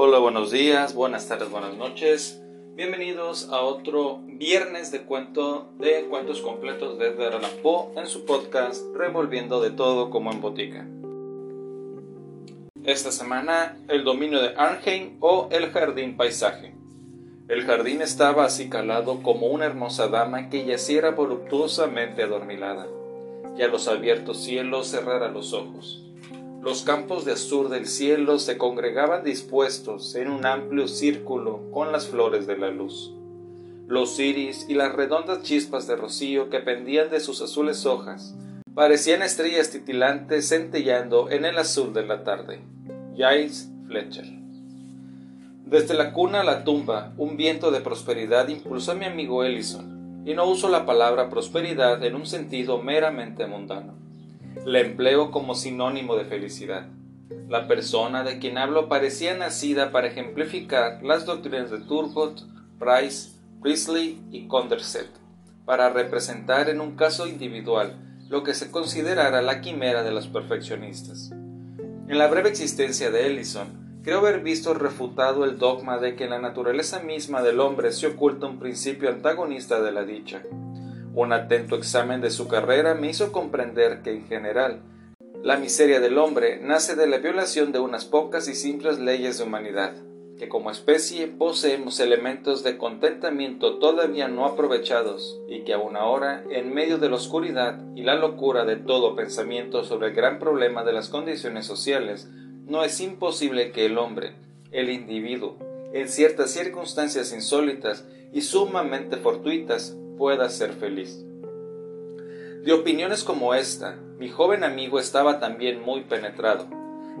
Hola, buenos días, buenas tardes, buenas noches. Bienvenidos a otro viernes de cuento de cuentos completos de Edgar en su podcast Revolviendo de todo como en botica. Esta semana, el dominio de Arnheim o el jardín paisaje. El jardín estaba así calado como una hermosa dama que yaciera voluptuosamente adormilada, y a los abiertos cielos cerrara los ojos. Los campos de azur del cielo se congregaban dispuestos en un amplio círculo con las flores de la luz. Los iris y las redondas chispas de rocío que pendían de sus azules hojas parecían estrellas titilantes centellando en el azul de la tarde. Giles Fletcher desde la cuna a la tumba, un viento de prosperidad impulsó a mi amigo Ellison, y no uso la palabra prosperidad en un sentido meramente mundano. La empleo como sinónimo de felicidad. La persona de quien hablo parecía nacida para ejemplificar las doctrinas de Turgot, Price, Priestley y Condorcet, para representar en un caso individual lo que se considerara la quimera de los perfeccionistas. En la breve existencia de Ellison, Creo haber visto refutado el dogma de que en la naturaleza misma del hombre se oculta un principio antagonista de la dicha. Un atento examen de su carrera me hizo comprender que, en general, la miseria del hombre nace de la violación de unas pocas y simples leyes de humanidad, que como especie poseemos elementos de contentamiento todavía no aprovechados y que aún ahora, en medio de la oscuridad y la locura de todo pensamiento sobre el gran problema de las condiciones sociales, no es imposible que el hombre, el individuo, en ciertas circunstancias insólitas y sumamente fortuitas, pueda ser feliz. De opiniones como esta, mi joven amigo estaba también muy penetrado,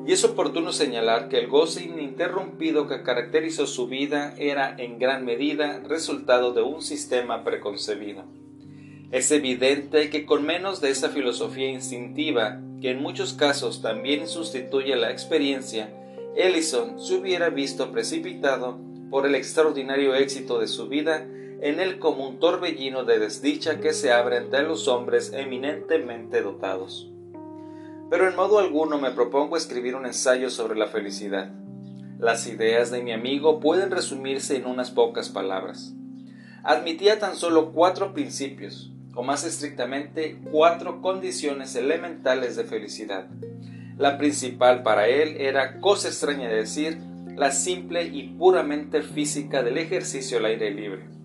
y es oportuno señalar que el goce ininterrumpido que caracterizó su vida era en gran medida resultado de un sistema preconcebido. Es evidente que con menos de esa filosofía instintiva que en muchos casos también sustituye la experiencia, Ellison se hubiera visto precipitado por el extraordinario éxito de su vida en el común torbellino de desdicha que se abre entre los hombres eminentemente dotados. Pero en modo alguno me propongo escribir un ensayo sobre la felicidad. Las ideas de mi amigo pueden resumirse en unas pocas palabras. Admitía tan solo cuatro principios, o más estrictamente, cuatro condiciones elementales de felicidad. La principal para él era, cosa extraña de decir, la simple y puramente física del ejercicio al aire libre.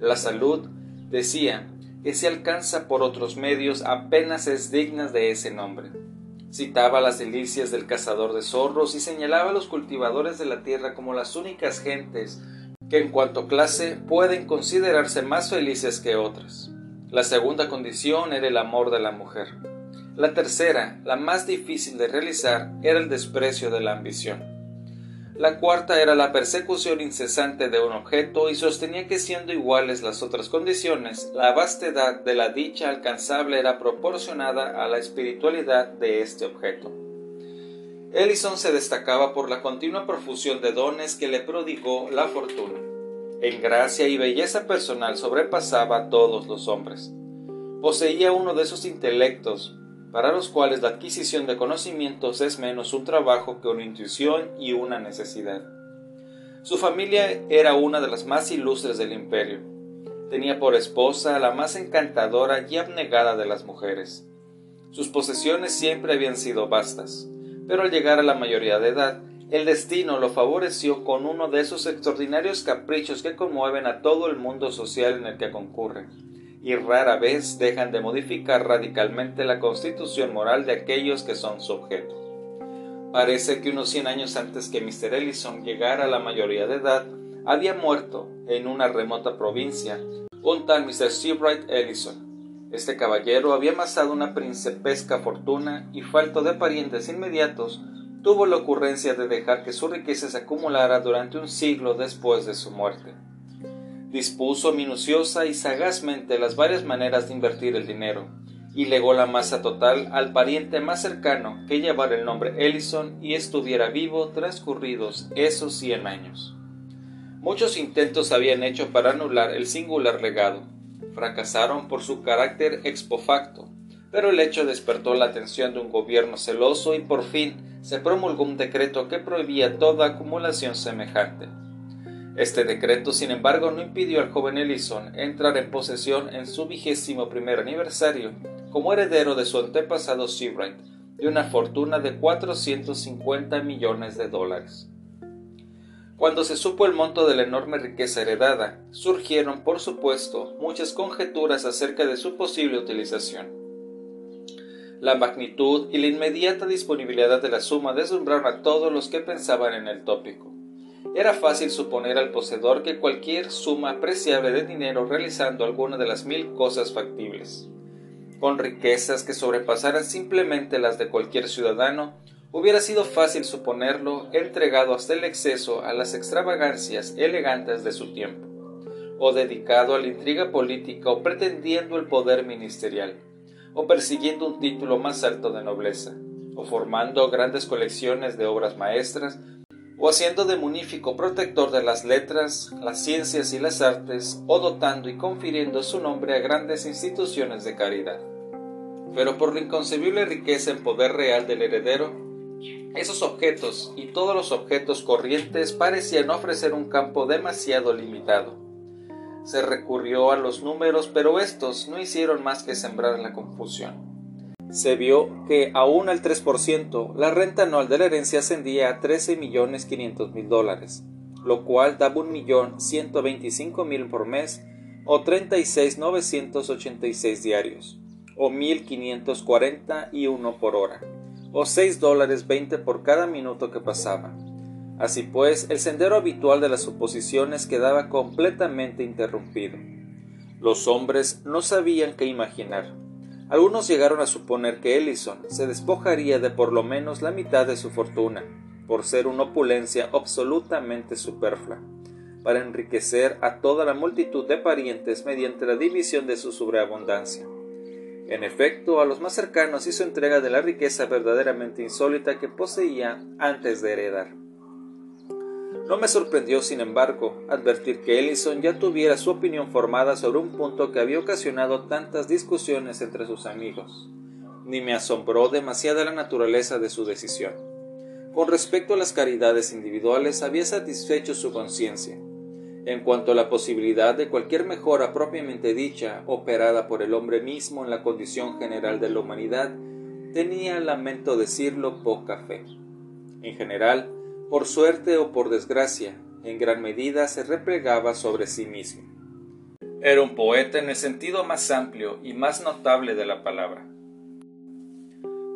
La salud, decía, que se alcanza por otros medios apenas es digna de ese nombre. Citaba las delicias del cazador de zorros y señalaba a los cultivadores de la tierra como las únicas gentes que en cuanto clase pueden considerarse más felices que otras. La segunda condición era el amor de la mujer. La tercera, la más difícil de realizar, era el desprecio de la ambición. La cuarta era la persecución incesante de un objeto y sostenía que siendo iguales las otras condiciones, la vastedad de la dicha alcanzable era proporcionada a la espiritualidad de este objeto. Ellison se destacaba por la continua profusión de dones que le prodigó la fortuna. En gracia y belleza personal sobrepasaba a todos los hombres. Poseía uno de esos intelectos para los cuales la adquisición de conocimientos es menos un trabajo que una intuición y una necesidad. Su familia era una de las más ilustres del imperio. Tenía por esposa la más encantadora y abnegada de las mujeres. Sus posesiones siempre habían sido vastas, pero al llegar a la mayoría de edad el destino lo favoreció con uno de esos extraordinarios caprichos que conmueven a todo el mundo social en el que concurren, y rara vez dejan de modificar radicalmente la constitución moral de aquellos que son su objeto. Parece que unos cien años antes que Mr. Ellison llegara a la mayoría de edad, había muerto en una remota provincia un tal Mr. Seabright Ellison. Este caballero había amasado una principesca fortuna y falto de parientes inmediatos tuvo la ocurrencia de dejar que su riqueza se acumulara durante un siglo después de su muerte. Dispuso minuciosa y sagazmente las varias maneras de invertir el dinero, y legó la masa total al pariente más cercano que llevara el nombre Ellison y estuviera vivo transcurridos esos cien años. Muchos intentos habían hecho para anular el singular legado. Fracasaron por su carácter expofacto, pero el hecho despertó la atención de un gobierno celoso y por fin se promulgó un decreto que prohibía toda acumulación semejante. Este decreto, sin embargo, no impidió al joven Ellison entrar en posesión en su vigésimo primer aniversario como heredero de su antepasado Seabright de una fortuna de 450 millones de dólares. Cuando se supo el monto de la enorme riqueza heredada, surgieron, por supuesto, muchas conjeturas acerca de su posible utilización. La magnitud y la inmediata disponibilidad de la suma deslumbraron a todos los que pensaban en el tópico. Era fácil suponer al poseedor que cualquier suma apreciable de dinero realizando alguna de las mil cosas factibles, con riquezas que sobrepasaran simplemente las de cualquier ciudadano, hubiera sido fácil suponerlo entregado hasta el exceso a las extravagancias elegantes de su tiempo, o dedicado a la intriga política o pretendiendo el poder ministerial o persiguiendo un título más alto de nobleza, o formando grandes colecciones de obras maestras, o haciendo de munífico protector de las letras, las ciencias y las artes, o dotando y confiriendo su nombre a grandes instituciones de caridad. Pero por la inconcebible riqueza en poder real del heredero, esos objetos y todos los objetos corrientes parecían ofrecer un campo demasiado limitado se recurrió a los números, pero estos no hicieron más que sembrar la confusión. Se vio que aún al 3% la renta anual de la herencia ascendía a 13 millones 500 mil dólares, lo cual daba un millón 125 mil por mes o 36,986 diarios, o 1.541 por hora, o 6 dólares 20 por cada minuto que pasaba Así pues, el sendero habitual de las suposiciones quedaba completamente interrumpido. Los hombres no sabían qué imaginar. Algunos llegaron a suponer que Ellison se despojaría de por lo menos la mitad de su fortuna, por ser una opulencia absolutamente superflua, para enriquecer a toda la multitud de parientes mediante la división de su sobreabundancia. En efecto, a los más cercanos hizo entrega de la riqueza verdaderamente insólita que poseía antes de heredar. No me sorprendió, sin embargo, advertir que Ellison ya tuviera su opinión formada sobre un punto que había ocasionado tantas discusiones entre sus amigos, ni me asombró demasiada la naturaleza de su decisión. Con respecto a las caridades individuales había satisfecho su conciencia. En cuanto a la posibilidad de cualquier mejora propiamente dicha, operada por el hombre mismo en la condición general de la humanidad, tenía, lamento decirlo, poca fe. En general, por suerte o por desgracia, en gran medida se replegaba sobre sí mismo. Era un poeta en el sentido más amplio y más notable de la palabra.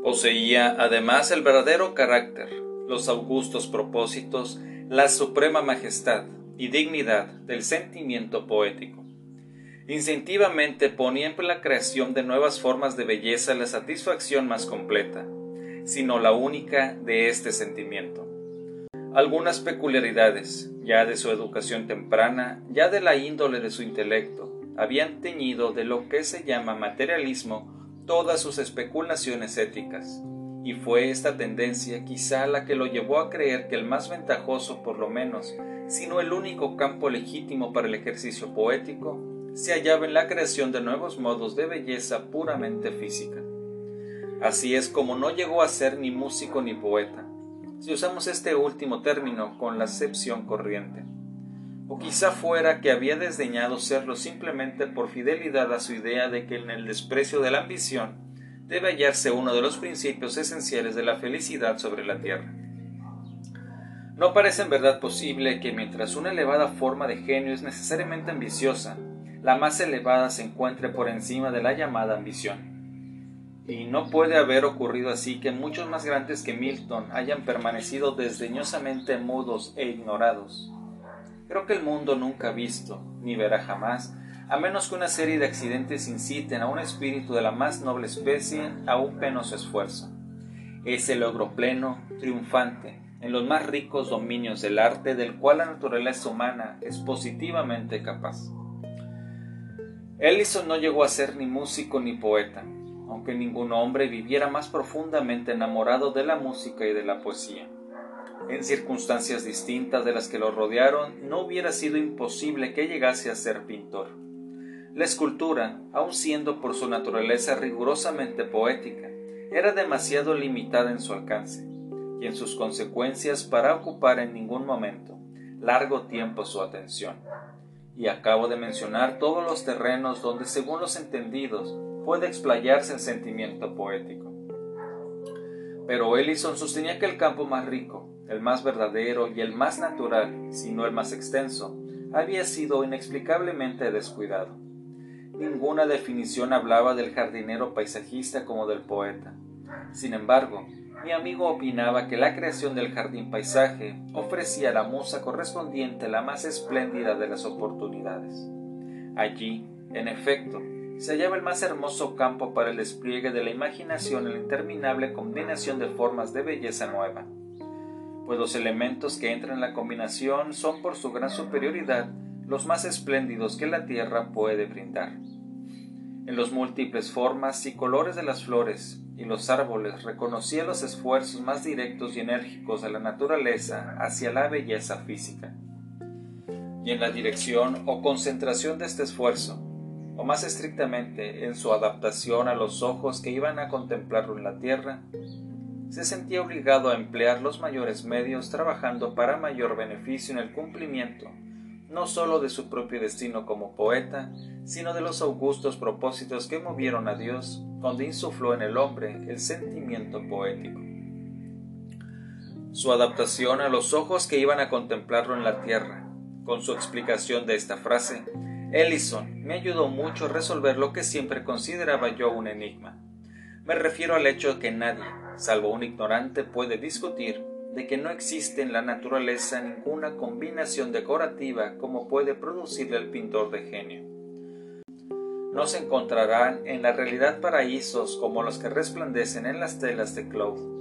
Poseía además el verdadero carácter, los augustos propósitos, la suprema majestad y dignidad del sentimiento poético. Instintivamente ponía en la creación de nuevas formas de belleza la satisfacción más completa, sino la única de este sentimiento. Algunas peculiaridades, ya de su educación temprana, ya de la índole de su intelecto, habían teñido de lo que se llama materialismo todas sus especulaciones éticas, y fue esta tendencia quizá la que lo llevó a creer que el más ventajoso, por lo menos, sino el único campo legítimo para el ejercicio poético, se hallaba en la creación de nuevos modos de belleza puramente física. Así es como no llegó a ser ni músico ni poeta, si usamos este último término con la acepción corriente. O quizá fuera que había desdeñado serlo simplemente por fidelidad a su idea de que en el desprecio de la ambición debe hallarse uno de los principios esenciales de la felicidad sobre la tierra. No parece en verdad posible que mientras una elevada forma de genio es necesariamente ambiciosa, la más elevada se encuentre por encima de la llamada ambición. Y no puede haber ocurrido así que muchos más grandes que Milton hayan permanecido desdeñosamente mudos e ignorados. Creo que el mundo nunca ha visto, ni verá jamás, a menos que una serie de accidentes inciten a un espíritu de la más noble especie a un penoso esfuerzo. Ese logro pleno, triunfante, en los más ricos dominios del arte del cual la naturaleza humana es positivamente capaz. Ellison no llegó a ser ni músico ni poeta, aunque ningún hombre viviera más profundamente enamorado de la música y de la poesía. En circunstancias distintas de las que lo rodearon, no hubiera sido imposible que llegase a ser pintor. La escultura, aun siendo por su naturaleza rigurosamente poética, era demasiado limitada en su alcance y en sus consecuencias para ocupar en ningún momento largo tiempo su atención. Y acabo de mencionar todos los terrenos donde, según los entendidos, puede explayarse el sentimiento poético. Pero Ellison sostenía que el campo más rico, el más verdadero y el más natural, si no el más extenso, había sido inexplicablemente descuidado. Ninguna definición hablaba del jardinero paisajista como del poeta. Sin embargo, mi amigo opinaba que la creación del jardín paisaje ofrecía a la musa correspondiente la más espléndida de las oportunidades. Allí, en efecto, se hallaba el más hermoso campo para el despliegue de la imaginación en la interminable combinación de formas de belleza nueva, pues los elementos que entran en la combinación son por su gran superioridad los más espléndidos que la tierra puede brindar. En los múltiples formas y colores de las flores y los árboles reconocía los esfuerzos más directos y enérgicos de la naturaleza hacia la belleza física. Y en la dirección o concentración de este esfuerzo, o más estrictamente en su adaptación a los ojos que iban a contemplarlo en la tierra, se sentía obligado a emplear los mayores medios trabajando para mayor beneficio en el cumplimiento no sólo de su propio destino como poeta, sino de los augustos propósitos que movieron a Dios cuando insufló en el hombre el sentimiento poético. Su adaptación a los ojos que iban a contemplarlo en la tierra, con su explicación de esta frase, Ellison me ayudó mucho a resolver lo que siempre consideraba yo un enigma. Me refiero al hecho de que nadie, salvo un ignorante, puede discutir de que no existe en la naturaleza ninguna combinación decorativa como puede producirle el pintor de genio. No se encontrarán en la realidad paraísos como los que resplandecen en las telas de Claude.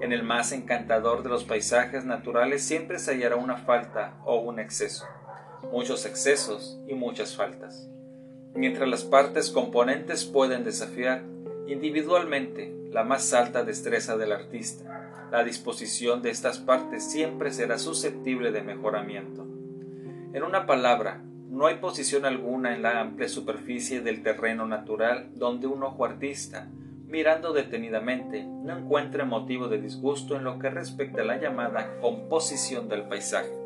En el más encantador de los paisajes naturales siempre se hallará una falta o un exceso, muchos excesos y muchas faltas. Mientras las partes componentes pueden desafiar individualmente la más alta destreza del artista, la disposición de estas partes siempre será susceptible de mejoramiento. En una palabra, no hay posición alguna en la amplia superficie del terreno natural donde un ojo artista, mirando detenidamente, no encuentre motivo de disgusto en lo que respecta a la llamada composición del paisaje.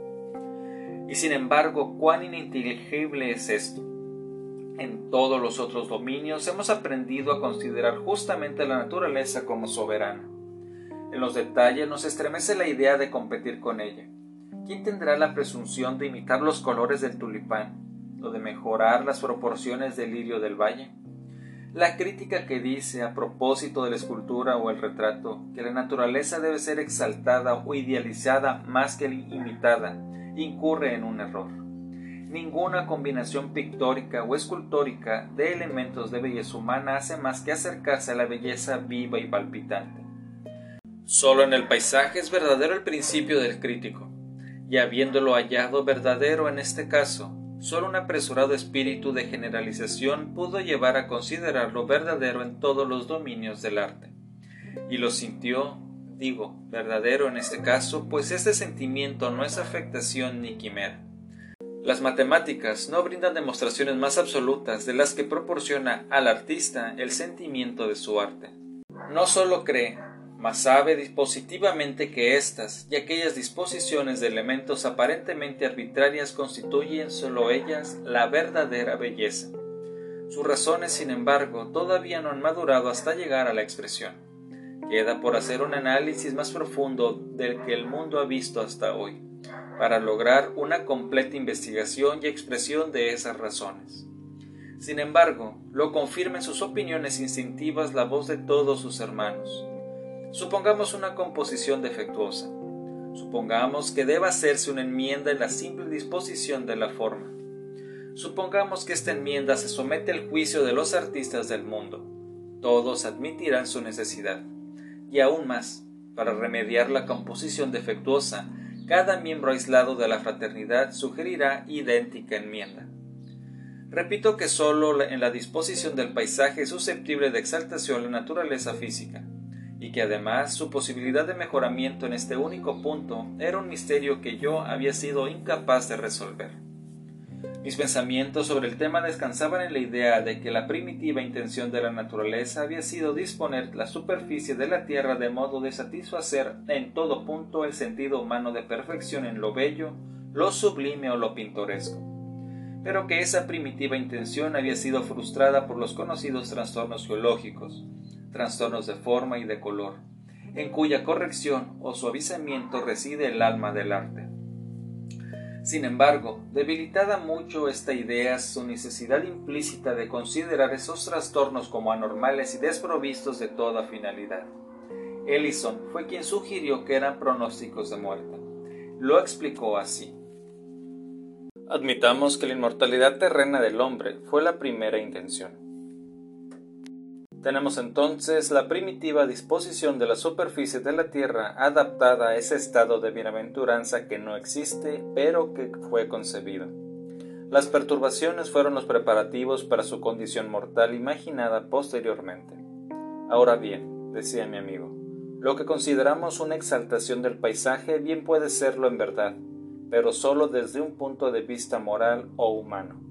Y sin embargo, cuán ininteligible es esto. En todos los otros dominios hemos aprendido a considerar justamente la naturaleza como soberana en los detalles nos estremece la idea de competir con ella. ¿Quién tendrá la presunción de imitar los colores del tulipán o de mejorar las proporciones del lirio del valle? La crítica que dice a propósito de la escultura o el retrato que la naturaleza debe ser exaltada o idealizada más que imitada incurre en un error. Ninguna combinación pictórica o escultórica de elementos de belleza humana hace más que acercarse a la belleza viva y palpitante. Solo en el paisaje es verdadero el principio del crítico, y habiéndolo hallado verdadero en este caso, solo un apresurado espíritu de generalización pudo llevar a considerarlo verdadero en todos los dominios del arte. Y lo sintió, digo, verdadero en este caso, pues este sentimiento no es afectación ni quimera. Las matemáticas no brindan demostraciones más absolutas de las que proporciona al artista el sentimiento de su arte. No solo cree, mas sabe dispositivamente que estas y aquellas disposiciones de elementos aparentemente arbitrarias constituyen sólo ellas la verdadera belleza. Sus razones, sin embargo, todavía no han madurado hasta llegar a la expresión. Queda por hacer un análisis más profundo del que el mundo ha visto hasta hoy, para lograr una completa investigación y expresión de esas razones. Sin embargo, lo confirma en sus opiniones instintivas la voz de todos sus hermanos, Supongamos una composición defectuosa. Supongamos que deba hacerse una enmienda en la simple disposición de la forma. Supongamos que esta enmienda se somete al juicio de los artistas del mundo. Todos admitirán su necesidad. Y aún más, para remediar la composición defectuosa, cada miembro aislado de la fraternidad sugerirá idéntica enmienda. Repito que sólo en la disposición del paisaje es susceptible de exaltación la naturaleza física y que además su posibilidad de mejoramiento en este único punto era un misterio que yo había sido incapaz de resolver. Mis pensamientos sobre el tema descansaban en la idea de que la primitiva intención de la naturaleza había sido disponer la superficie de la tierra de modo de satisfacer en todo punto el sentido humano de perfección en lo bello, lo sublime o lo pintoresco, pero que esa primitiva intención había sido frustrada por los conocidos trastornos geológicos, trastornos de forma y de color, en cuya corrección o suavizamiento reside el alma del arte. Sin embargo, debilitada mucho esta idea su necesidad implícita de considerar esos trastornos como anormales y desprovistos de toda finalidad. Ellison fue quien sugirió que eran pronósticos de muerte. Lo explicó así. Admitamos que la inmortalidad terrena del hombre fue la primera intención. Tenemos entonces la primitiva disposición de la superficie de la Tierra adaptada a ese estado de bienaventuranza que no existe, pero que fue concebido. Las perturbaciones fueron los preparativos para su condición mortal imaginada posteriormente. Ahora bien, decía mi amigo, lo que consideramos una exaltación del paisaje bien puede serlo en verdad, pero sólo desde un punto de vista moral o humano.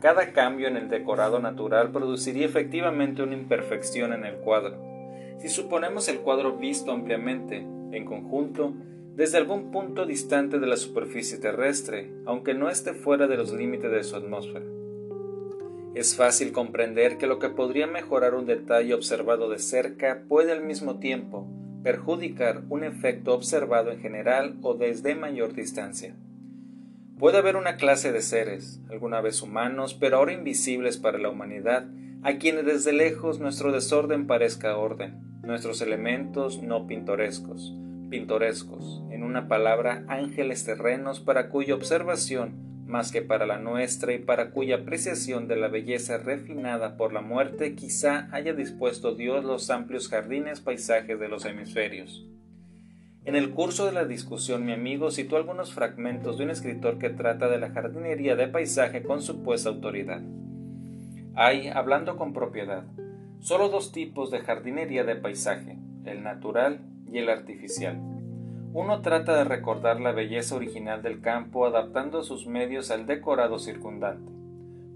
Cada cambio en el decorado natural produciría efectivamente una imperfección en el cuadro. Si suponemos el cuadro visto ampliamente, en conjunto, desde algún punto distante de la superficie terrestre, aunque no esté fuera de los límites de su atmósfera. Es fácil comprender que lo que podría mejorar un detalle observado de cerca puede al mismo tiempo perjudicar un efecto observado en general o desde mayor distancia. Puede haber una clase de seres, alguna vez humanos, pero ahora invisibles para la humanidad, a quienes desde lejos nuestro desorden parezca orden, nuestros elementos no pintorescos, pintorescos, en una palabra, ángeles terrenos para cuya observación, más que para la nuestra y para cuya apreciación de la belleza refinada por la muerte, quizá haya dispuesto Dios los amplios jardines paisajes de los hemisferios. En el curso de la discusión mi amigo citó algunos fragmentos de un escritor que trata de la jardinería de paisaje con supuesta autoridad. Hay, hablando con propiedad, solo dos tipos de jardinería de paisaje, el natural y el artificial. Uno trata de recordar la belleza original del campo adaptando sus medios al decorado circundante,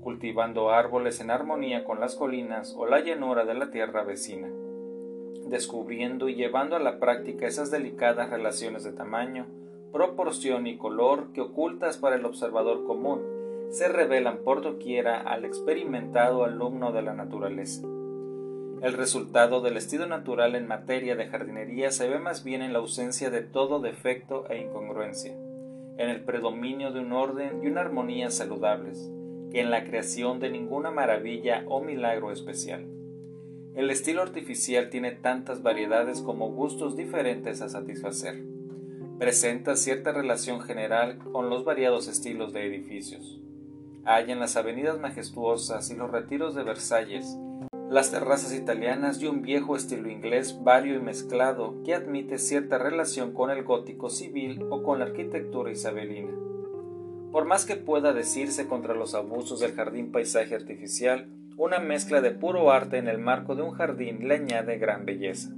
cultivando árboles en armonía con las colinas o la llanura de la tierra vecina descubriendo y llevando a la práctica esas delicadas relaciones de tamaño, proporción y color que ocultas para el observador común se revelan por doquiera al experimentado alumno de la naturaleza. El resultado del estilo natural en materia de jardinería se ve más bien en la ausencia de todo defecto e incongruencia, en el predominio de un orden y una armonía saludables, que en la creación de ninguna maravilla o milagro especial. El estilo artificial tiene tantas variedades como gustos diferentes a satisfacer. Presenta cierta relación general con los variados estilos de edificios. Hay en las avenidas majestuosas y los retiros de Versalles, las terrazas italianas y un viejo estilo inglés vario y mezclado que admite cierta relación con el gótico civil o con la arquitectura isabelina. Por más que pueda decirse contra los abusos del jardín paisaje artificial, una mezcla de puro arte en el marco de un jardín le añade gran belleza.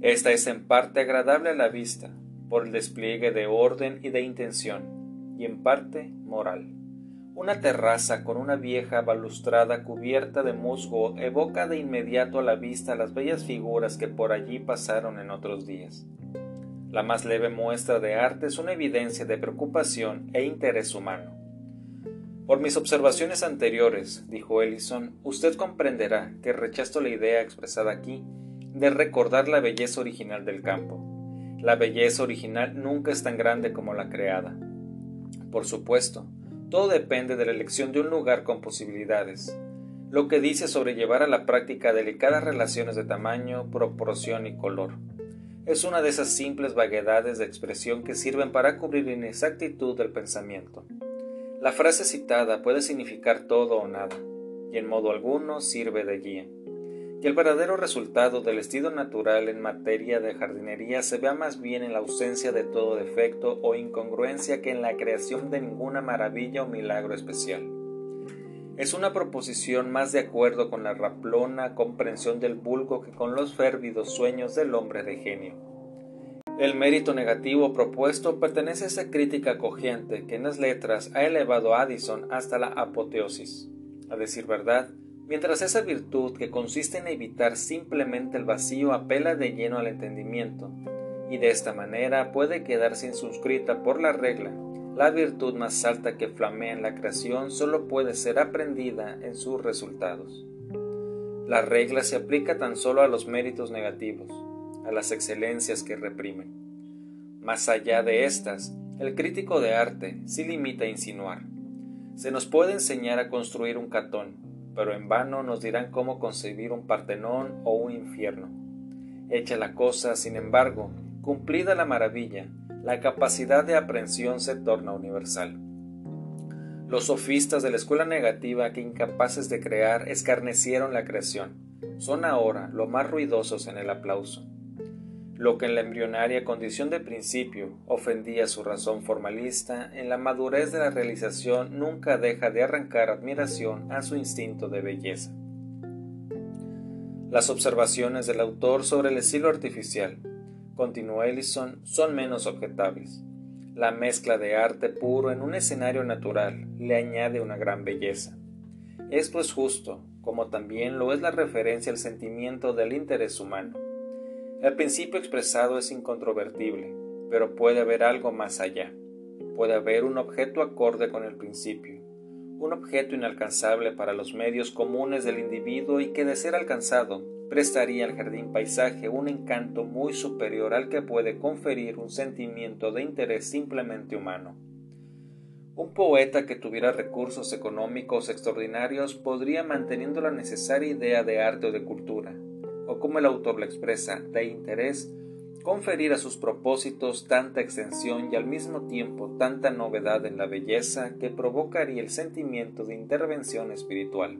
Esta es en parte agradable a la vista, por el despliegue de orden y de intención, y en parte moral. Una terraza con una vieja balustrada cubierta de musgo evoca de inmediato a la vista las bellas figuras que por allí pasaron en otros días. La más leve muestra de arte es una evidencia de preocupación e interés humano. Por mis observaciones anteriores, dijo Ellison, usted comprenderá que rechazo la idea expresada aquí de recordar la belleza original del campo. La belleza original nunca es tan grande como la creada. Por supuesto, todo depende de la elección de un lugar con posibilidades, lo que dice sobre llevar a la práctica delicadas relaciones de tamaño, proporción y color. Es una de esas simples vaguedades de expresión que sirven para cubrir la inexactitud del pensamiento. La frase citada puede significar todo o nada, y en modo alguno sirve de guía. Y el verdadero resultado del estilo natural en materia de jardinería se vea más bien en la ausencia de todo defecto o incongruencia que en la creación de ninguna maravilla o milagro especial. Es una proposición más de acuerdo con la raplona comprensión del vulgo que con los férvidos sueños del hombre de genio. El mérito negativo propuesto pertenece a esa crítica cogiente que en las letras ha elevado a Addison hasta la apoteosis. A decir verdad, mientras esa virtud que consiste en evitar simplemente el vacío apela de lleno al entendimiento, y de esta manera puede quedarse inscrita por la regla, la virtud más alta que flamea en la creación solo puede ser aprendida en sus resultados. La regla se aplica tan solo a los méritos negativos, a las excelencias que reprimen. Más allá de estas, el crítico de arte sí limita a insinuar. Se nos puede enseñar a construir un catón, pero en vano nos dirán cómo concebir un Partenón o un infierno. Hecha la cosa, sin embargo, cumplida la maravilla, la capacidad de aprehensión se torna universal. Los sofistas de la escuela negativa que incapaces de crear escarnecieron la creación, son ahora lo más ruidosos en el aplauso. Lo que en la embrionaria condición de principio ofendía su razón formalista, en la madurez de la realización nunca deja de arrancar admiración a su instinto de belleza. Las observaciones del autor sobre el estilo artificial, continuó Ellison, son menos objetables. La mezcla de arte puro en un escenario natural le añade una gran belleza. Esto es justo, como también lo es la referencia al sentimiento del interés humano. El principio expresado es incontrovertible, pero puede haber algo más allá. Puede haber un objeto acorde con el principio, un objeto inalcanzable para los medios comunes del individuo y que de ser alcanzado prestaría al jardín paisaje un encanto muy superior al que puede conferir un sentimiento de interés simplemente humano. Un poeta que tuviera recursos económicos extraordinarios podría, manteniendo la necesaria idea de arte o de cultura, o como el autor lo expresa, de interés, conferir a sus propósitos tanta extensión y al mismo tiempo tanta novedad en la belleza que provocaría el sentimiento de intervención espiritual.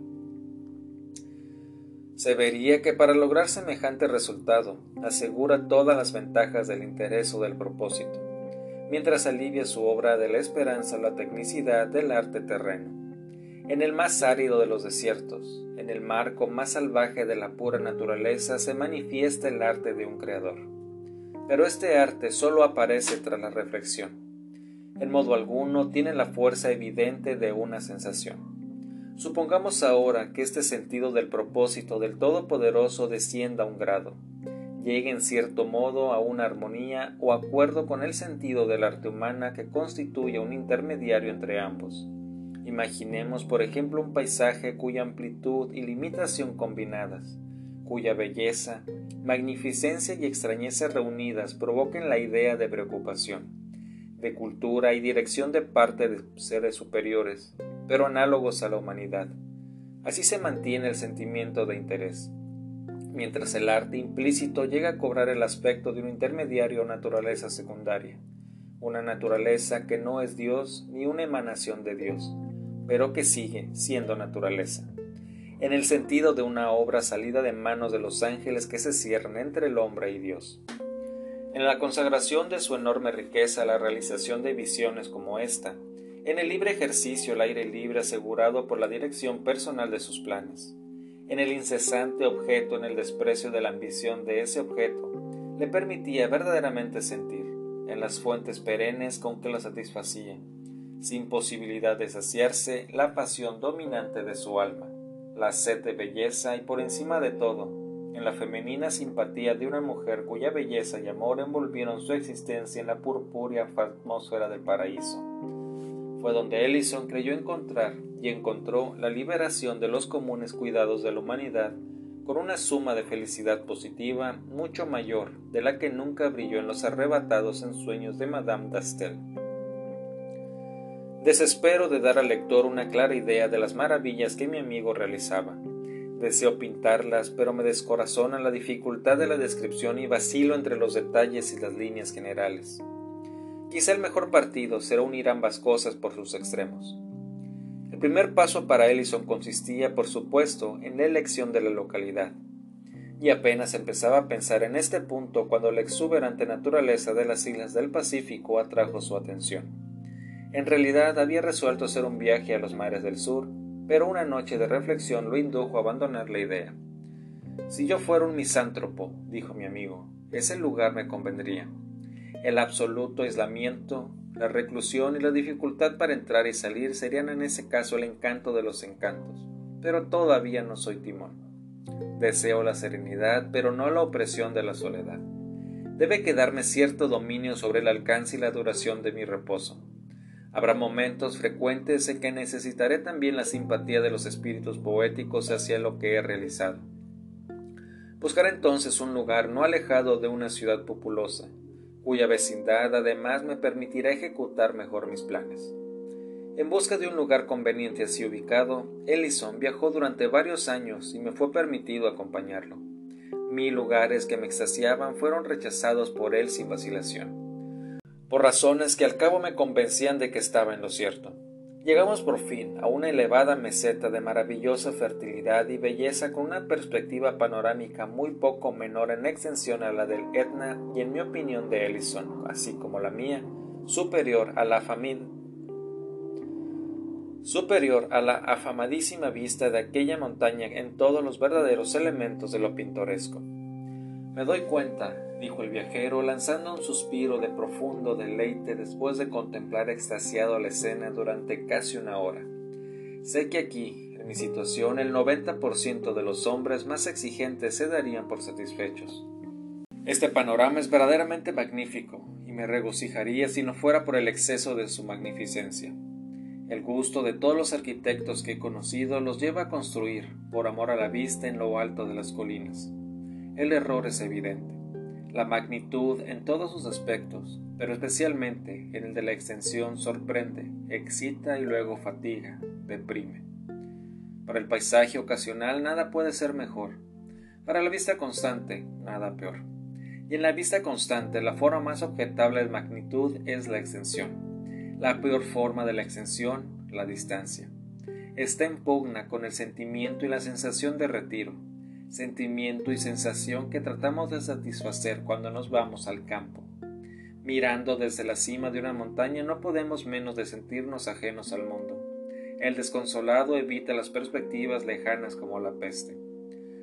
Se vería que para lograr semejante resultado asegura todas las ventajas del interés o del propósito, mientras alivia su obra de la esperanza o la tecnicidad del arte terreno. En el más árido de los desiertos, en el marco más salvaje de la pura naturaleza, se manifiesta el arte de un creador. Pero este arte solo aparece tras la reflexión. En modo alguno tiene la fuerza evidente de una sensación. Supongamos ahora que este sentido del propósito del Todopoderoso descienda un grado, llegue en cierto modo a una armonía o acuerdo con el sentido del arte humana que constituye un intermediario entre ambos Imaginemos, por ejemplo, un paisaje cuya amplitud y limitación combinadas, cuya belleza, magnificencia y extrañeza reunidas provoquen la idea de preocupación, de cultura y dirección de parte de seres superiores, pero análogos a la humanidad. Así se mantiene el sentimiento de interés, mientras el arte implícito llega a cobrar el aspecto de un intermediario o naturaleza secundaria, una naturaleza que no es Dios ni una emanación de Dios, pero que sigue siendo naturaleza, en el sentido de una obra salida de manos de los ángeles que se cierran entre el hombre y Dios. En la consagración de su enorme riqueza a la realización de visiones como esta, en el libre ejercicio al aire libre asegurado por la dirección personal de sus planes, en el incesante objeto en el desprecio de la ambición de ese objeto, le permitía verdaderamente sentir, en las fuentes perennes con que lo satisfacía, sin posibilidad de saciarse, la pasión dominante de su alma, la sed de belleza y por encima de todo, en la femenina simpatía de una mujer cuya belleza y amor envolvieron su existencia en la purpúrea atmósfera del paraíso. Fue donde Ellison creyó encontrar y encontró la liberación de los comunes cuidados de la humanidad con una suma de felicidad positiva mucho mayor de la que nunca brilló en los arrebatados ensueños de Madame d'Astel. Desespero de dar al lector una clara idea de las maravillas que mi amigo realizaba. Deseo pintarlas, pero me descorazona la dificultad de la descripción y vacilo entre los detalles y las líneas generales. Quizá el mejor partido será unir ambas cosas por sus extremos. El primer paso para Ellison consistía, por supuesto, en la elección de la localidad, y apenas empezaba a pensar en este punto cuando la exuberante naturaleza de las islas del Pacífico atrajo su atención. En realidad había resuelto hacer un viaje a los mares del sur, pero una noche de reflexión lo indujo a abandonar la idea. Si yo fuera un misántropo, dijo mi amigo, ese lugar me convendría. El absoluto aislamiento, la reclusión y la dificultad para entrar y salir serían en ese caso el encanto de los encantos, pero todavía no soy timón. Deseo la serenidad, pero no la opresión de la soledad. Debe quedarme cierto dominio sobre el alcance y la duración de mi reposo. Habrá momentos frecuentes en que necesitaré también la simpatía de los espíritus poéticos hacia lo que he realizado. Buscaré entonces un lugar no alejado de una ciudad populosa, cuya vecindad además me permitirá ejecutar mejor mis planes. En busca de un lugar conveniente así ubicado, Ellison viajó durante varios años y me fue permitido acompañarlo. Mil lugares que me extasiaban fueron rechazados por él sin vacilación, por razones que al cabo me convencían de que estaba en lo cierto. Llegamos por fin a una elevada meseta de maravillosa fertilidad y belleza con una perspectiva panorámica muy poco menor en extensión a la del Etna y en mi opinión de Ellison, así como la mía, superior a la superior a la afamadísima vista de aquella montaña en todos los verdaderos elementos de lo pintoresco. Me doy cuenta, dijo el viajero, lanzando un suspiro de profundo deleite después de contemplar extasiado la escena durante casi una hora. Sé que aquí, en mi situación, el 90% de los hombres más exigentes se darían por satisfechos. Este panorama es verdaderamente magnífico, y me regocijaría si no fuera por el exceso de su magnificencia. El gusto de todos los arquitectos que he conocido los lleva a construir, por amor a la vista, en lo alto de las colinas. El error es evidente. La magnitud en todos sus aspectos, pero especialmente en el de la extensión, sorprende, excita y luego fatiga, deprime. Para el paisaje ocasional nada puede ser mejor. Para la vista constante, nada peor. Y en la vista constante, la forma más objetable de magnitud es la extensión. La peor forma de la extensión, la distancia. Está en pugna con el sentimiento y la sensación de retiro, sentimiento y sensación que tratamos de satisfacer cuando nos vamos al campo. Mirando desde la cima de una montaña no podemos menos de sentirnos ajenos al mundo. El desconsolado evita las perspectivas lejanas como la peste.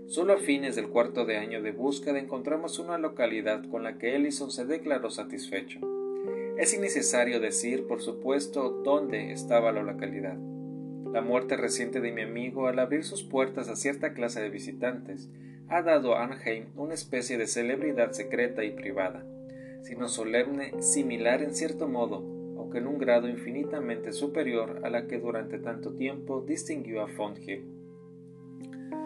Solo a fines del cuarto de año de búsqueda encontramos una localidad con la que Ellison se declaró satisfecho. Es innecesario decir, por supuesto, dónde estaba la localidad. La muerte reciente de mi amigo, al abrir sus puertas a cierta clase de visitantes, ha dado a Arnheim una especie de celebridad secreta y privada, sino solemne, similar en cierto modo, aunque en un grado infinitamente superior a la que durante tanto tiempo distinguió a Fonthill.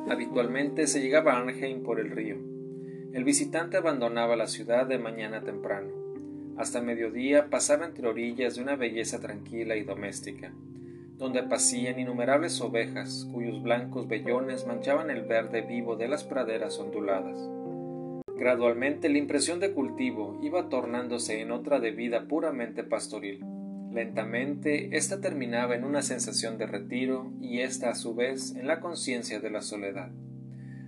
Habitualmente se llegaba a Arnheim por el río. El visitante abandonaba la ciudad de mañana temprano. Hasta mediodía pasaba entre orillas de una belleza tranquila y doméstica donde pacían innumerables ovejas cuyos blancos vellones manchaban el verde vivo de las praderas onduladas. Gradualmente la impresión de cultivo iba tornándose en otra de vida puramente pastoril. Lentamente ésta terminaba en una sensación de retiro y ésta a su vez en la conciencia de la soledad.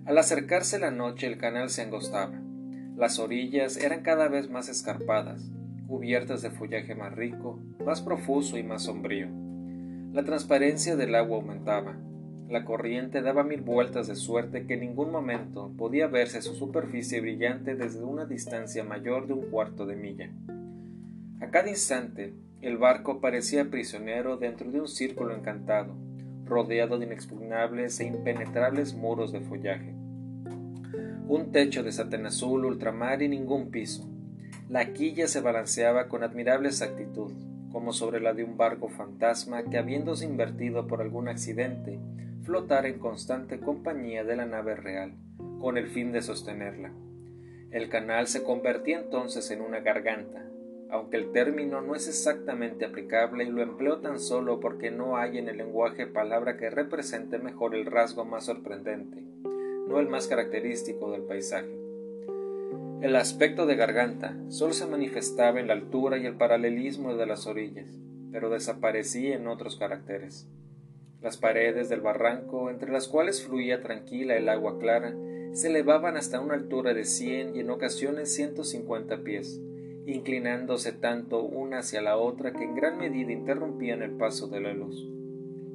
Al acercarse la noche el canal se angostaba. Las orillas eran cada vez más escarpadas, cubiertas de follaje más rico, más profuso y más sombrío. La transparencia del agua aumentaba. La corriente daba mil vueltas de suerte que en ningún momento podía verse su superficie brillante desde una distancia mayor de un cuarto de milla. A cada instante, el barco parecía prisionero dentro de un círculo encantado, rodeado de inexpugnables e impenetrables muros de follaje. Un techo de satén azul ultramar y ningún piso. La quilla se balanceaba con admirable exactitud, como sobre la de un barco fantasma que habiéndose invertido por algún accidente, flotara en constante compañía de la nave real, con el fin de sostenerla. El canal se convertía entonces en una garganta, aunque el término no es exactamente aplicable y lo empleo tan solo porque no hay en el lenguaje palabra que represente mejor el rasgo más sorprendente, no el más característico del paisaje. El aspecto de garganta solo se manifestaba en la altura y el paralelismo de las orillas, pero desaparecía en otros caracteres. Las paredes del barranco, entre las cuales fluía tranquila el agua clara, se elevaban hasta una altura de cien y en ocasiones ciento cincuenta pies, inclinándose tanto una hacia la otra que en gran medida interrumpían el paso de la luz.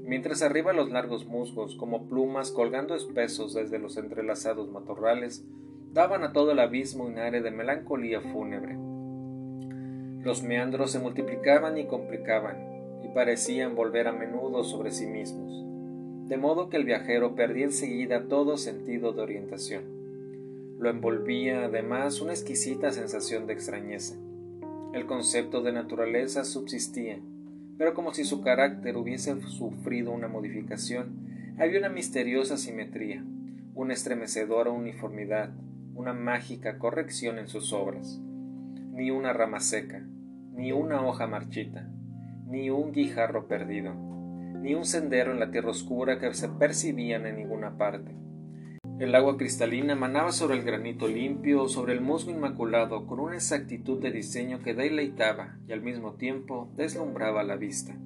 Mientras arriba los largos musgos, como plumas colgando espesos desde los entrelazados matorrales, daban a todo el abismo un aire de melancolía fúnebre. Los meandros se multiplicaban y complicaban, y parecían volver a menudo sobre sí mismos, de modo que el viajero perdía enseguida todo sentido de orientación. Lo envolvía además una exquisita sensación de extrañeza. El concepto de naturaleza subsistía, pero como si su carácter hubiese sufrido una modificación, había una misteriosa simetría, una estremecedora uniformidad, una mágica corrección en sus obras. Ni una rama seca, ni una hoja marchita, ni un guijarro perdido, ni un sendero en la tierra oscura que se percibían en ninguna parte. El agua cristalina manaba sobre el granito limpio sobre el musgo inmaculado con una exactitud de diseño que deleitaba y al mismo tiempo deslumbraba la vista.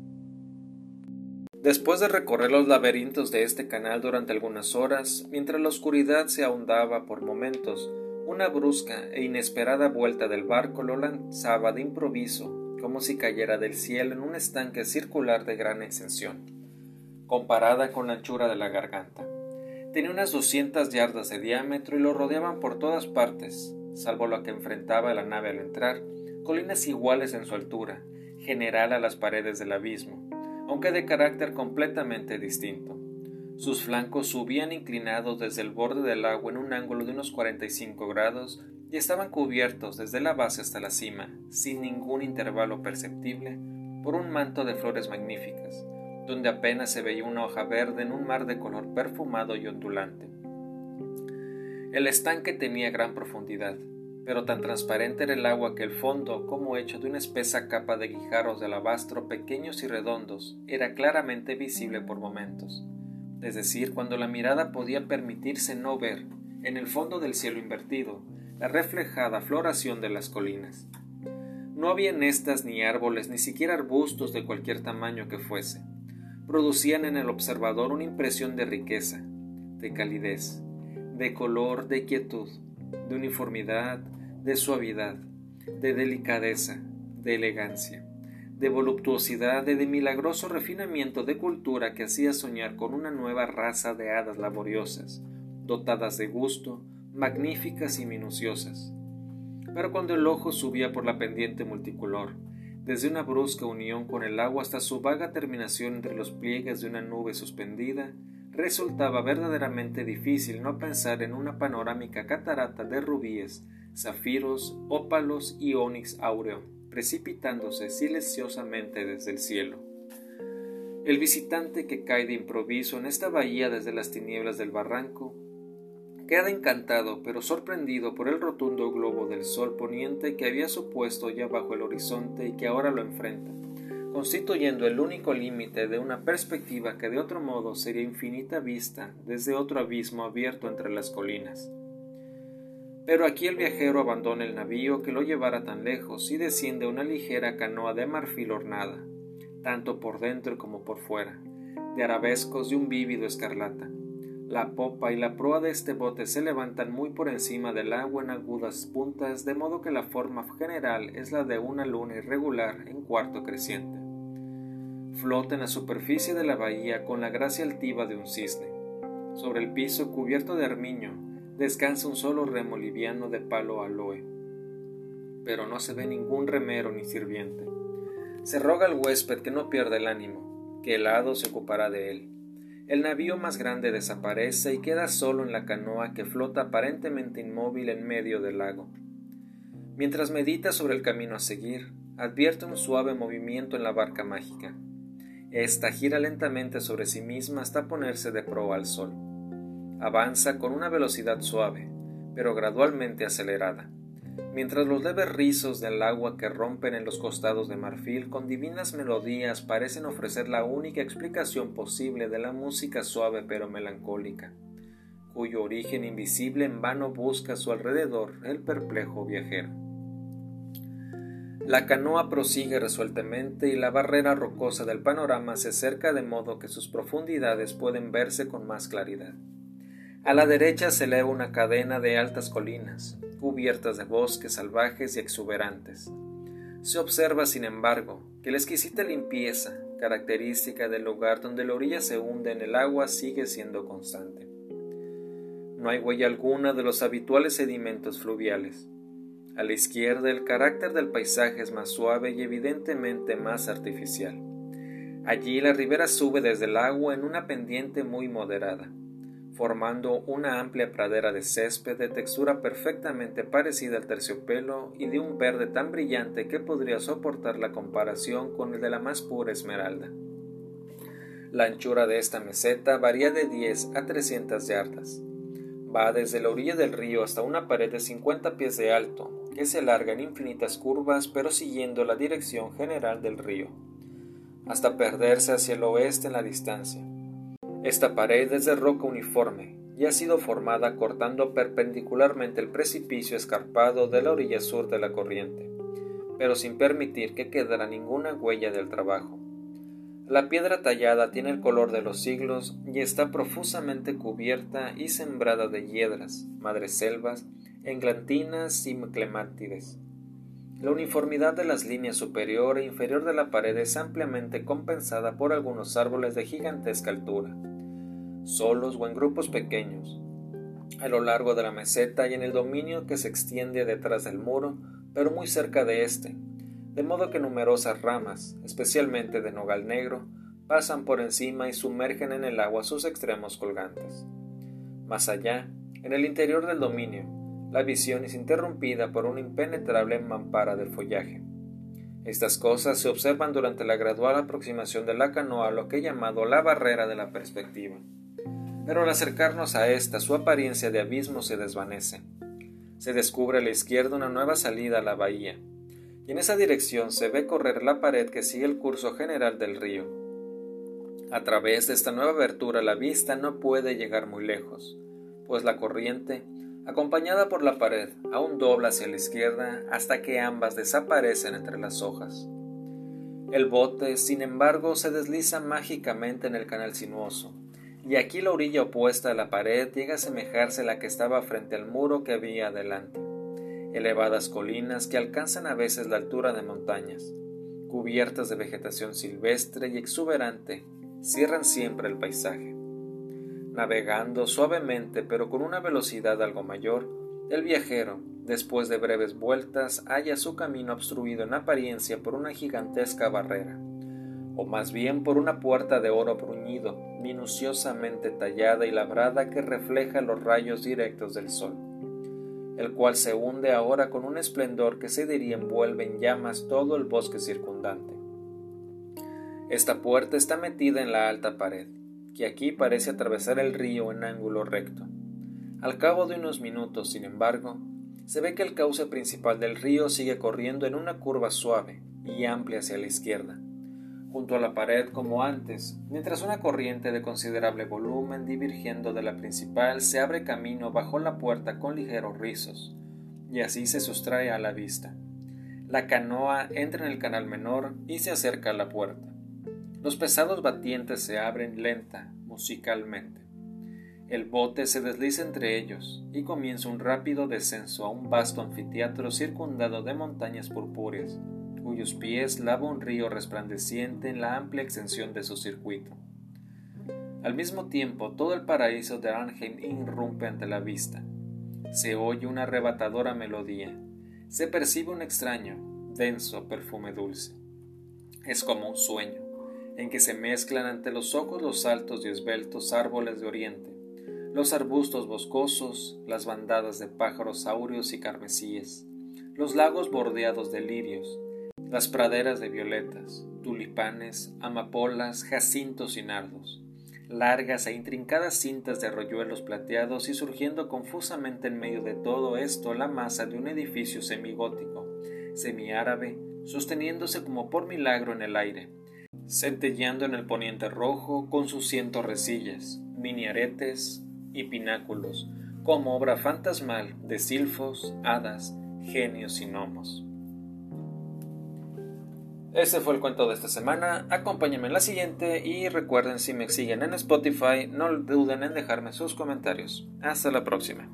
Después de recorrer los laberintos de este canal durante algunas horas, mientras la oscuridad se ahondaba por momentos, una brusca e inesperada vuelta del barco lo lanzaba de improviso, como si cayera del cielo en un estanque circular de gran extensión, comparada con la anchura de la garganta. Tenía unas doscientas yardas de diámetro y lo rodeaban por todas partes, salvo lo que enfrentaba la nave al entrar, colinas iguales en su altura, general a las paredes del abismo, aunque de carácter completamente distinto. Sus flancos subían inclinados desde el borde del agua en un ángulo de unos 45 grados y estaban cubiertos desde la base hasta la cima, sin ningún intervalo perceptible, por un manto de flores magníficas, donde apenas se veía una hoja verde en un mar de color perfumado y ondulante. El estanque tenía gran profundidad, pero tan transparente era el agua que el fondo, como hecho de una espesa capa de guijarros de alabastro pequeños y redondos, era claramente visible por momentos, es decir, cuando la mirada podía permitirse no ver, en el fondo del cielo invertido, la reflejada floración de las colinas. No había en estas ni árboles, ni siquiera arbustos de cualquier tamaño que fuese. Producían en el observador una impresión de riqueza, de calidez, de color, de quietud, de uniformidad, de suavidad, de delicadeza, de elegancia, de voluptuosidad, de, de milagroso refinamiento de cultura que hacía soñar con una nueva raza de hadas laboriosas, dotadas de gusto, magníficas y minuciosas. Pero cuando el ojo subía por la pendiente multicolor, desde una brusca unión con el agua hasta su vaga terminación entre los pliegues de una nube suspendida, resultaba verdaderamente difícil no pensar en una panorámica catarata de rubíes, zafiros, ópalos y ónix áureo, precipitándose silenciosamente desde el cielo. El visitante que cae de improviso en esta bahía desde las tinieblas del barranco queda encantado pero sorprendido por el rotundo globo del sol poniente que había supuesto ya bajo el horizonte y que ahora lo enfrenta, constituyendo el único límite de una perspectiva que de otro modo sería infinita vista desde otro abismo abierto entre las colinas. Pero aquí el viajero abandona el navío que lo llevara tan lejos y desciende una ligera canoa de marfil ornada, tanto por dentro como por fuera, de arabescos de un vívido escarlata. La popa y la proa de este bote se levantan muy por encima del agua en agudas puntas, de modo que la forma general es la de una luna irregular en cuarto creciente. Flota en la superficie de la bahía con la gracia altiva de un cisne. Sobre el piso cubierto de armiño descansa un solo remo liviano de palo aloe, pero no se ve ningún remero ni sirviente. Se roga al huésped que no pierda el ánimo, que el hado se ocupará de él. El navío más grande desaparece y queda solo en la canoa que flota aparentemente inmóvil en medio del lago. Mientras medita sobre el camino a seguir, advierte un suave movimiento en la barca mágica. Esta gira lentamente sobre sí misma hasta ponerse de proa al sol. Avanza con una velocidad suave, pero gradualmente acelerada, mientras los leves rizos del agua que rompen en los costados de marfil con divinas melodías parecen ofrecer la única explicación posible de la música suave pero melancólica, cuyo origen invisible en vano busca a su alrededor el perplejo viajero. La canoa prosigue resueltamente y la barrera rocosa del panorama se acerca de modo que sus profundidades pueden verse con más claridad. A la derecha se eleva una cadena de altas colinas, cubiertas de bosques salvajes y exuberantes. Se observa, sin embargo, que la exquisita limpieza, característica del lugar donde la orilla se hunde en el agua, sigue siendo constante. No hay huella alguna de los habituales sedimentos fluviales. A la izquierda el carácter del paisaje es más suave y evidentemente más artificial. Allí la ribera sube desde el agua en una pendiente muy moderada, formando una amplia pradera de césped de textura perfectamente parecida al terciopelo y de un verde tan brillante que podría soportar la comparación con el de la más pura esmeralda. La anchura de esta meseta varía de 10 a 300 yardas. Va desde la orilla del río hasta una pared de 50 pies de alto, que se larga en infinitas curvas pero siguiendo la dirección general del río, hasta perderse hacia el oeste en la distancia. Esta pared es de roca uniforme y ha sido formada cortando perpendicularmente el precipicio escarpado de la orilla sur de la corriente, pero sin permitir que quedara ninguna huella del trabajo. La piedra tallada tiene el color de los siglos y está profusamente cubierta y sembrada de hiedras, madreselvas, englantinas y clemátides. La uniformidad de las líneas superior e inferior de la pared es ampliamente compensada por algunos árboles de gigantesca altura, solos o en grupos pequeños, a lo largo de la meseta y en el dominio que se extiende detrás del muro, pero muy cerca de éste, de modo que numerosas ramas, especialmente de nogal negro, pasan por encima y sumergen en el agua sus extremos colgantes. Más allá, en el interior del dominio, la visión es interrumpida por una impenetrable mampara de follaje. Estas cosas se observan durante la gradual aproximación de la canoa a lo que he llamado la barrera de la perspectiva. Pero al acercarnos a esta, su apariencia de abismo se desvanece. Se descubre a la izquierda una nueva salida a la bahía, y en esa dirección se ve correr la pared que sigue el curso general del río. A través de esta nueva abertura la vista no puede llegar muy lejos, pues la corriente, acompañada por la pared, aún dobla hacia la izquierda hasta que ambas desaparecen entre las hojas. El bote, sin embargo, se desliza mágicamente en el canal sinuoso, y aquí la orilla opuesta a la pared llega a asemejarse a la que estaba frente al muro que había adelante elevadas colinas que alcanzan a veces la altura de montañas, cubiertas de vegetación silvestre y exuberante, cierran siempre el paisaje. Navegando suavemente pero con una velocidad algo mayor, el viajero, después de breves vueltas, halla su camino obstruido en apariencia por una gigantesca barrera, o más bien por una puerta de oro bruñido, minuciosamente tallada y labrada que refleja los rayos directos del sol el cual se hunde ahora con un esplendor que se diría envuelve en llamas todo el bosque circundante. Esta puerta está metida en la alta pared, que aquí parece atravesar el río en ángulo recto. Al cabo de unos minutos, sin embargo, se ve que el cauce principal del río sigue corriendo en una curva suave y amplia hacia la izquierda, junto a la pared como antes, mientras una corriente de considerable volumen divergiendo de la principal se abre camino bajo la puerta con ligeros rizos, y así se sustrae a la vista. La canoa entra en el canal menor y se acerca a la puerta. Los pesados batientes se abren lenta, musicalmente. El bote se desliza entre ellos y comienza un rápido descenso a un vasto anfiteatro circundado de montañas purpúreas cuyos pies lava un río resplandeciente en la amplia extensión de su circuito. Al mismo tiempo, todo el paraíso de Arnheim irrumpe ante la vista. Se oye una arrebatadora melodía. Se percibe un extraño, denso perfume dulce. Es como un sueño, en que se mezclan ante los ojos los altos y esbeltos árboles de oriente, los arbustos boscosos, las bandadas de pájaros áureos y carmesíes, los lagos bordeados de lirios, las praderas de violetas, tulipanes, amapolas, jacintos y nardos, largas e intrincadas cintas de arroyuelos plateados y surgiendo confusamente en medio de todo esto la masa de un edificio semigótico, semiárabe, sosteniéndose como por milagro en el aire, centelleando en el poniente rojo con sus cien torrecillas, miniaretes y pináculos, como obra fantasmal de silfos, hadas, genios y gnomos. Ese fue el cuento de esta semana. Acompáñenme en la siguiente y recuerden si me siguen en Spotify, no duden en dejarme sus comentarios. Hasta la próxima.